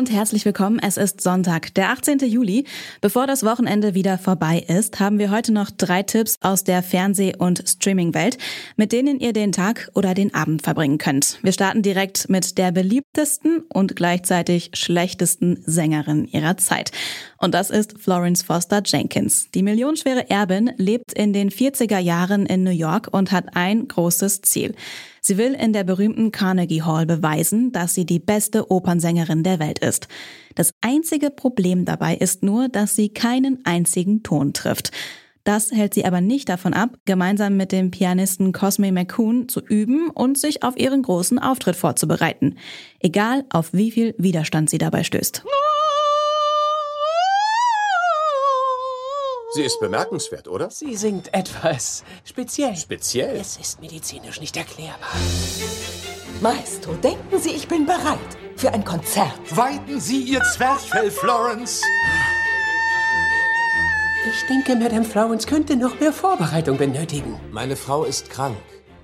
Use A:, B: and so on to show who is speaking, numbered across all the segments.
A: Und herzlich willkommen. Es ist Sonntag, der 18. Juli. Bevor das Wochenende wieder vorbei ist, haben wir heute noch drei Tipps aus der Fernseh- und Streaming-Welt, mit denen ihr den Tag oder den Abend verbringen könnt. Wir starten direkt mit der beliebtesten und gleichzeitig schlechtesten Sängerin ihrer Zeit. Und das ist Florence Foster Jenkins. Die millionenschwere Erbin lebt in den 40er Jahren in New York und hat ein großes Ziel. Sie will in der berühmten Carnegie Hall beweisen, dass sie die beste Opernsängerin der Welt ist. Das einzige Problem dabei ist nur, dass sie keinen einzigen Ton trifft. Das hält sie aber nicht davon ab, gemeinsam mit dem Pianisten Cosme McCoon zu üben und sich auf ihren großen Auftritt vorzubereiten. Egal, auf wie viel Widerstand sie dabei stößt.
B: Sie ist bemerkenswert, oder?
C: Sie singt etwas speziell.
B: Speziell?
C: Es ist medizinisch nicht erklärbar.
D: Maestro, denken Sie, ich bin bereit für ein Konzert.
B: Weiten Sie Ihr Zwerchfell, Florence!
C: Ich denke, Madame Florence könnte noch mehr Vorbereitung benötigen.
E: Meine Frau ist krank.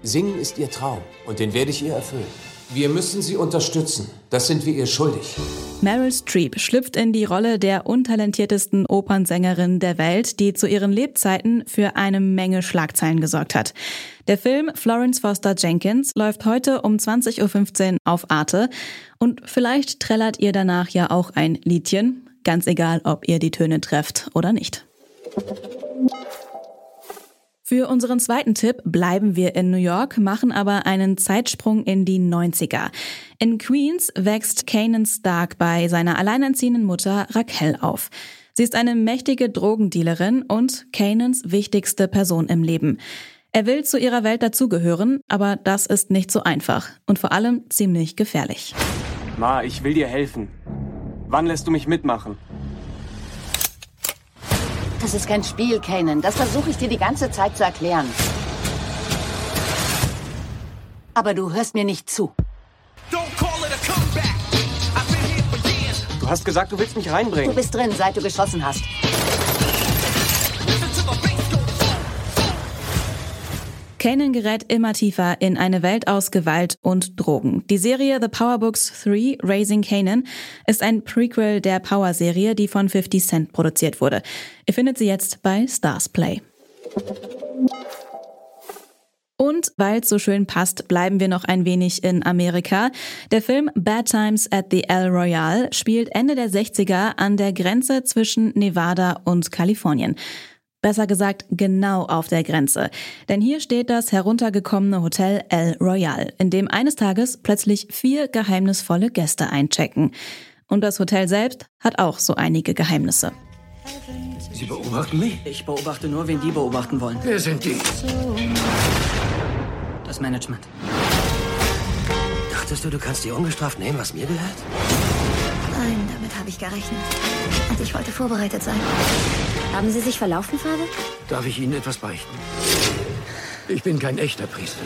E: Singen ist ihr Traum und den werde ich ihr erfüllen. Wir müssen sie unterstützen. Das sind wir ihr schuldig.
A: Meryl Streep schlüpft in die Rolle der untalentiertesten Opernsängerin der Welt, die zu ihren Lebzeiten für eine Menge Schlagzeilen gesorgt hat. Der Film Florence Foster Jenkins läuft heute um 20.15 Uhr auf Arte und vielleicht trällert ihr danach ja auch ein Liedchen, ganz egal, ob ihr die Töne trefft oder nicht. Für unseren zweiten Tipp bleiben wir in New York, machen aber einen Zeitsprung in die 90er. In Queens wächst Kanan Stark bei seiner alleinerziehenden Mutter Raquel auf. Sie ist eine mächtige Drogendealerin und Kanans wichtigste Person im Leben. Er will zu ihrer Welt dazugehören, aber das ist nicht so einfach und vor allem ziemlich gefährlich.
F: Ma, ich will dir helfen. Wann lässt du mich mitmachen?
G: Das ist kein Spiel, Kanan. Das versuche ich dir die ganze Zeit zu erklären. Aber du hörst mir nicht zu.
F: Du hast gesagt, du willst mich
G: Du
F: reinbringen.
G: bist drin, seit du geschossen hast.
A: Kanan gerät immer tiefer in eine Welt aus Gewalt und Drogen. Die Serie The Power Books 3 Raising Kanan ist ein Prequel der Power-Serie, die von 50 Cent produziert wurde. Ihr findet sie jetzt bei Stars Play. Und weil es so schön passt, bleiben wir noch ein wenig in Amerika. Der Film Bad Times at the El Royale spielt Ende der 60er an der Grenze zwischen Nevada und Kalifornien. Besser gesagt, genau auf der Grenze. Denn hier steht das heruntergekommene Hotel El Royale, in dem eines Tages plötzlich vier geheimnisvolle Gäste einchecken. Und das Hotel selbst hat auch so einige Geheimnisse.
H: Sie beobachten mich?
I: Ich beobachte nur, wen die beobachten wollen.
H: Wer sind die?
I: Das Management.
H: Dachtest du, du kannst dir ungestraft nehmen, was mir gehört?
J: Nein, damit habe ich gerechnet. Und ich wollte vorbereitet sein. Haben Sie sich verlaufen, Vater?
H: Darf ich Ihnen etwas beichten? Ich bin kein echter Priester.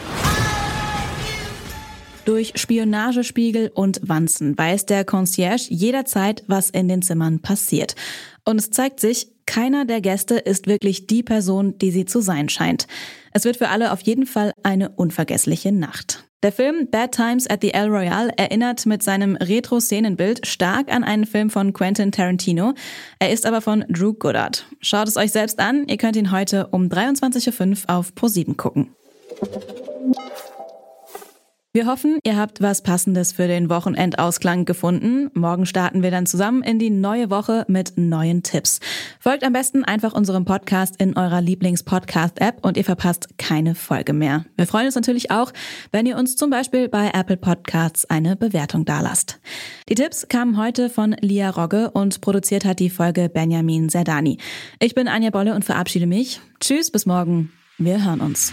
A: Durch Spionagespiegel und Wanzen weiß der Concierge jederzeit, was in den Zimmern passiert. Und es zeigt sich, keiner der Gäste ist wirklich die Person, die sie zu sein scheint. Es wird für alle auf jeden Fall eine unvergessliche Nacht. Der Film Bad Times at the El Royale erinnert mit seinem Retro-Szenenbild stark an einen Film von Quentin Tarantino. Er ist aber von Drew Goddard. Schaut es euch selbst an, ihr könnt ihn heute um 23.05 Uhr auf Pro7 gucken. Wir hoffen, ihr habt was Passendes für den Wochenendausklang gefunden. Morgen starten wir dann zusammen in die neue Woche mit neuen Tipps. Folgt am besten einfach unserem Podcast in eurer Lieblings-Podcast-App und ihr verpasst keine Folge mehr. Wir freuen uns natürlich auch, wenn ihr uns zum Beispiel bei Apple Podcasts eine Bewertung dalasst. Die Tipps kamen heute von Lia Rogge und produziert hat die Folge Benjamin Zerdani. Ich bin Anja Bolle und verabschiede mich. Tschüss, bis morgen. Wir hören uns.